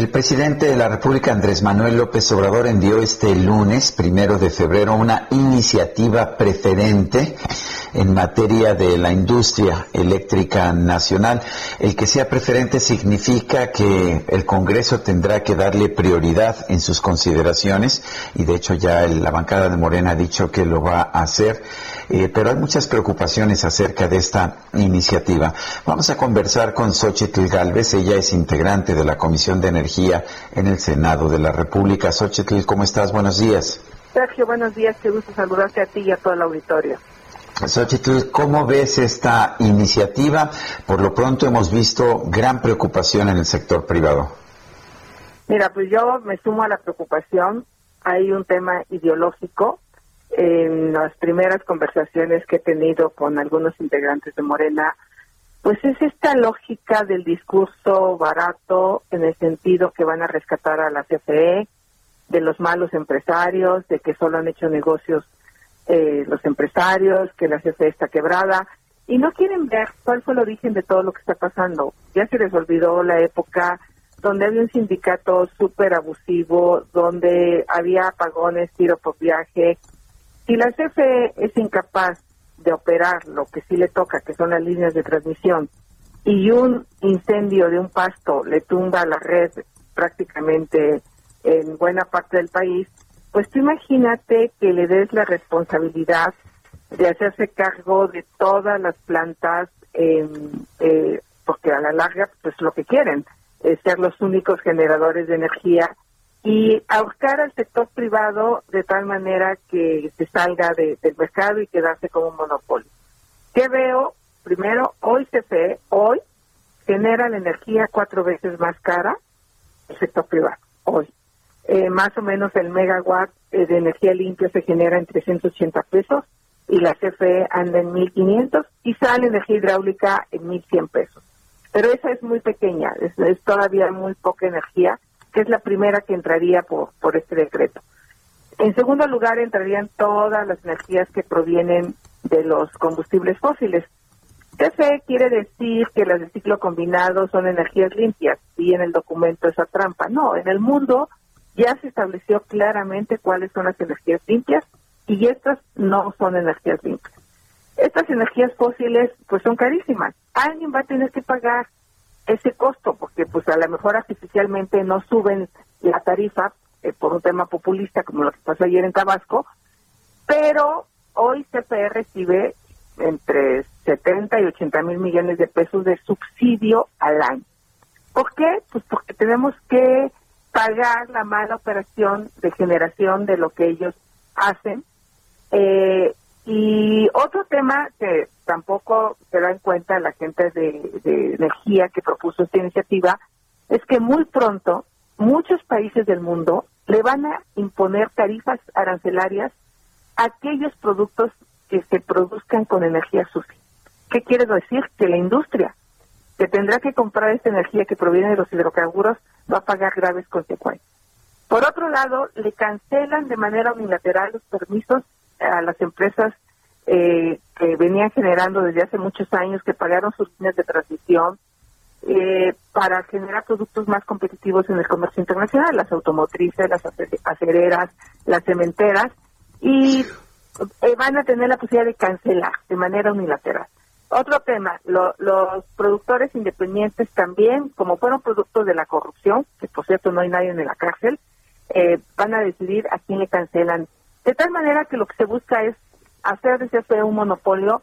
El presidente de la República, Andrés Manuel López Obrador, envió este lunes, primero de febrero, una iniciativa preferente en materia de la industria eléctrica nacional. El que sea preferente significa que el Congreso tendrá que darle prioridad en sus consideraciones y de hecho ya la bancada de Morena ha dicho que lo va a hacer. Eh, pero hay muchas preocupaciones acerca de esta iniciativa. Vamos a conversar con Xochitl Galvez, ella es integrante de la Comisión de Energía en el Senado de la República. Xochitl, ¿cómo estás? Buenos días. Sergio, buenos días, qué gusto saludarte a ti y a todo el auditorio. Xochitl, ¿cómo ves esta iniciativa? Por lo pronto hemos visto gran preocupación en el sector privado. Mira, pues yo me sumo a la preocupación. Hay un tema ideológico en las primeras conversaciones que he tenido con algunos integrantes de Morena, pues es esta lógica del discurso barato en el sentido que van a rescatar a la CFE, de los malos empresarios, de que solo han hecho negocios eh, los empresarios, que la CFE está quebrada, y no quieren ver cuál fue el origen de todo lo que está pasando. Ya se les olvidó la época donde había un sindicato súper abusivo, donde había apagones, tiro por viaje, si la CFE es incapaz de operar lo que sí le toca, que son las líneas de transmisión, y un incendio de un pasto le tumba la red prácticamente en buena parte del país, pues tú imagínate que le des la responsabilidad de hacerse cargo de todas las plantas, eh, porque a la larga, pues lo que quieren es ser los únicos generadores de energía y ahorcar al sector privado de tal manera que se salga del mercado y quedarse como un monopolio. ¿Qué veo? Primero, hoy CFE, hoy genera la energía cuatro veces más cara el sector privado, hoy. Eh, más o menos el megawatt eh, de energía limpia se genera en 380 pesos y la CFE anda en 1500 y sale energía hidráulica en 1100 pesos. Pero esa es muy pequeña, es todavía muy poca energía que es la primera que entraría por, por este decreto. En segundo lugar, entrarían todas las energías que provienen de los combustibles fósiles. se quiere decir que las de ciclo combinado son energías limpias y en el documento esa trampa. No, en el mundo ya se estableció claramente cuáles son las energías limpias y estas no son energías limpias. Estas energías fósiles pues son carísimas. Alguien va a tener que pagar ese costo, porque pues a lo mejor artificialmente no suben la tarifa eh, por un tema populista como lo que pasó ayer en Tabasco, pero hoy CPE recibe entre 70 y 80 mil millones de pesos de subsidio al año. ¿Por qué? Pues porque tenemos que pagar la mala operación de generación de lo que ellos hacen. Eh, y otro tema que tampoco se da en cuenta la gente de, energía que propuso esta iniciativa es que muy pronto muchos países del mundo le van a imponer tarifas arancelarias a aquellos productos que se produzcan con energía sucia. ¿Qué quiere decir? Que la industria que tendrá que comprar esta energía que proviene de los hidrocarburos va a pagar graves consecuencias. Por otro lado, le cancelan de manera unilateral los permisos a las empresas eh, que venían generando desde hace muchos años, que pagaron sus líneas de transición eh, para generar productos más competitivos en el comercio internacional, las automotrices, las acereras, las cementeras, y eh, van a tener la posibilidad de cancelar de manera unilateral. Otro tema, los productores independientes también, como fueron productos de la corrupción, que por cierto no hay nadie en la cárcel, van a decidir a quién le cancelan. De tal manera que lo que se busca es hacer de CFE un monopolio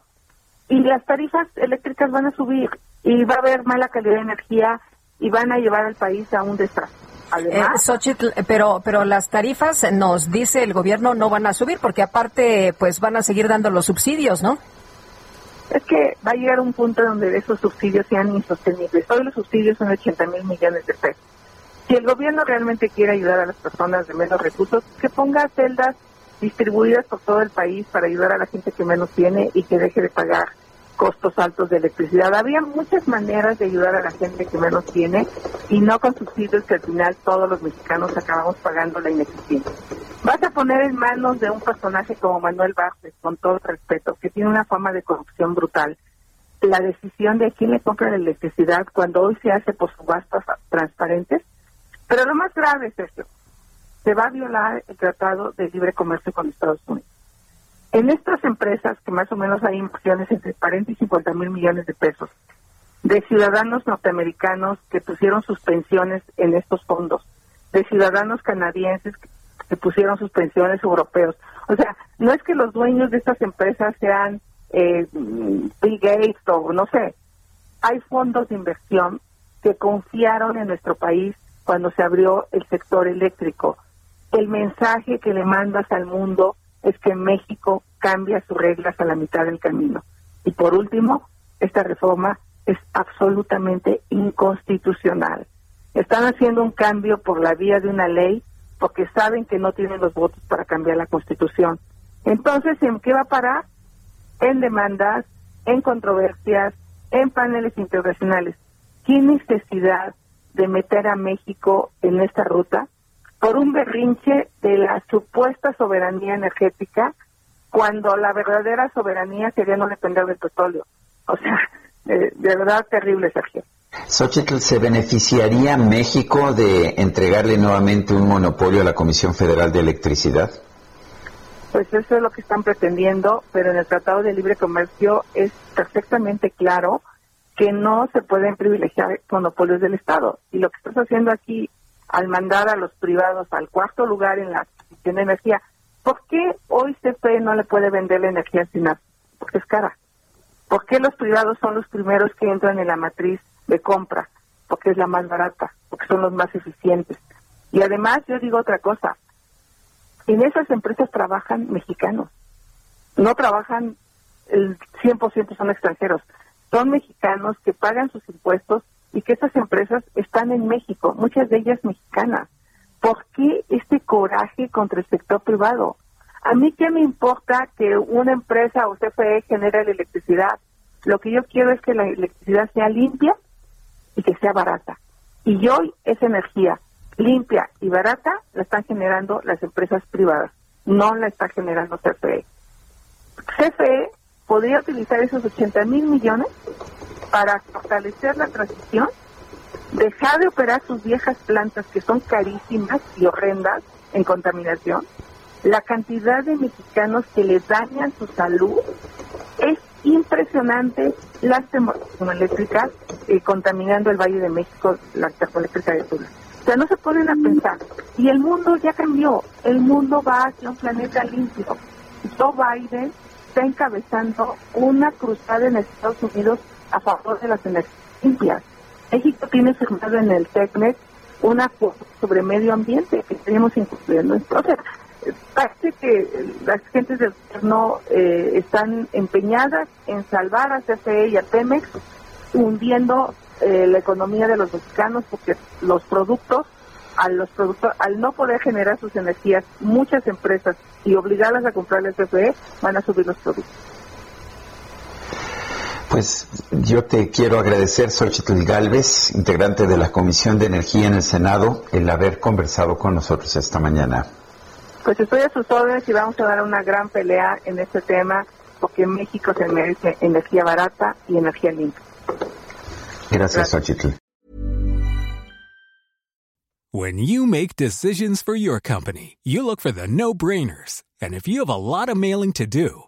y las tarifas eléctricas van a subir y va a haber mala calidad de energía y van a llevar al país a un desastre. Además, eh, pero pero las tarifas nos dice el gobierno no van a subir porque aparte pues van a seguir dando los subsidios, ¿no? es que va a llegar un punto donde esos subsidios sean insostenibles. Hoy los subsidios son 80 mil millones de pesos. Si el gobierno realmente quiere ayudar a las personas de menos recursos, que ponga celdas distribuidas por todo el país para ayudar a la gente que menos tiene y que deje de pagar costos altos de electricidad. Había muchas maneras de ayudar a la gente que menos tiene y no con subsidios que al final todos los mexicanos acabamos pagando la ineficiencia. Vas a poner en manos de un personaje como Manuel Vázquez, con todo respeto, que tiene una fama de corrupción brutal, la decisión de quién le compra la electricidad cuando hoy se hace por subastas transparentes. Pero lo más grave es esto, se va a violar el Tratado de Libre Comercio con Estados Unidos. En estas empresas, que más o menos hay inversiones entre 40 y 50 mil millones de pesos, de ciudadanos norteamericanos que pusieron sus pensiones en estos fondos, de ciudadanos canadienses que, pusieron sus pensiones europeos. O sea, no es que los dueños de estas empresas sean eh, Bill Gates o no sé, hay fondos de inversión que confiaron en nuestro país cuando se abrió el sector eléctrico. El mensaje que le mandas al mundo es que México cambia sus reglas a la mitad del camino. Y por último, esta reforma es absolutamente inconstitucional. Están haciendo un cambio por la vía de una ley porque saben que no tienen los votos para cambiar la constitución. Entonces, ¿en qué va a parar? En demandas, en controversias, en paneles internacionales. ¿Qué necesidad de meter a México en esta ruta? Por un berrinche de la supuesta soberanía energética cuando la verdadera soberanía sería no depender del petróleo. O sea, de, verdad terrible, Sergio. Xochitl, ¿se beneficiaría México de entregarle nuevamente un monopolio a la Comisión Federal de Electricidad? Pues eso es lo que están pretendiendo, pero en el Tratado de Libre Comercio es perfectamente claro que no se pueden privilegiar monopolios del Estado. Y lo que estás haciendo aquí al mandar a los privados al cuarto lugar en la adquisición de energía, ¿por qué hoy CFE no le puede vender la energía sin Porque es cara. ¿Por qué los privados son los primeros que entran en la matriz de compra? Porque es la más barata, porque son los más eficientes. Y además yo digo otra cosa, en esas empresas trabajan mexicanos, no trabajan el 100% son extranjeros, son mexicanos que pagan sus impuestos y que esas empresas están en México, muchas de ellas mexicanas. ¿Por qué este coraje contra el sector privado? A mí qué me importa que una empresa o CFE genere la electricidad. Lo que yo quiero es que la electricidad sea limpia y que sea barata. Y hoy esa energía limpia y barata la están generando las empresas privadas, no la está generando CFE. CFE podría utilizar esos 80 mil millones para fortalecer la transición, dejar de operar sus viejas plantas que son carísimas y horrendas en contaminación, la cantidad de mexicanos que le dañan su salud es impresionante las termoeléctricas eh, contaminando el Valle de México, la termoeléctrica de Tula. O sea, no se ponen a pensar. Y el mundo ya cambió. El mundo va hacia un planeta limpio. Joe Biden está encabezando una cruzada en Estados Unidos a favor de las energías limpias. México tiene firmado en el TECNET una sobre medio ambiente que tenemos incluyendo. Entonces, parece que las gentes del gobierno eh, están empeñadas en salvar a CFE y a Pemex, hundiendo eh, la economía de los mexicanos porque los productos, a los productos, al no poder generar sus energías, muchas empresas y obligarlas a comprar el CFE van a subir los productos. Pues yo te quiero agradecer, Xochitl Galvez, integrante de la Comisión de Energía en el Senado, el haber conversado con nosotros esta mañana. Pues estoy a sus órdenes y vamos a dar una gran pelea en este tema porque México se merece energía barata y energía limpia. Gracias, Xochitl. When you make decisions for your company, you look for the no-brainers. And if you have a lot of mailing to do,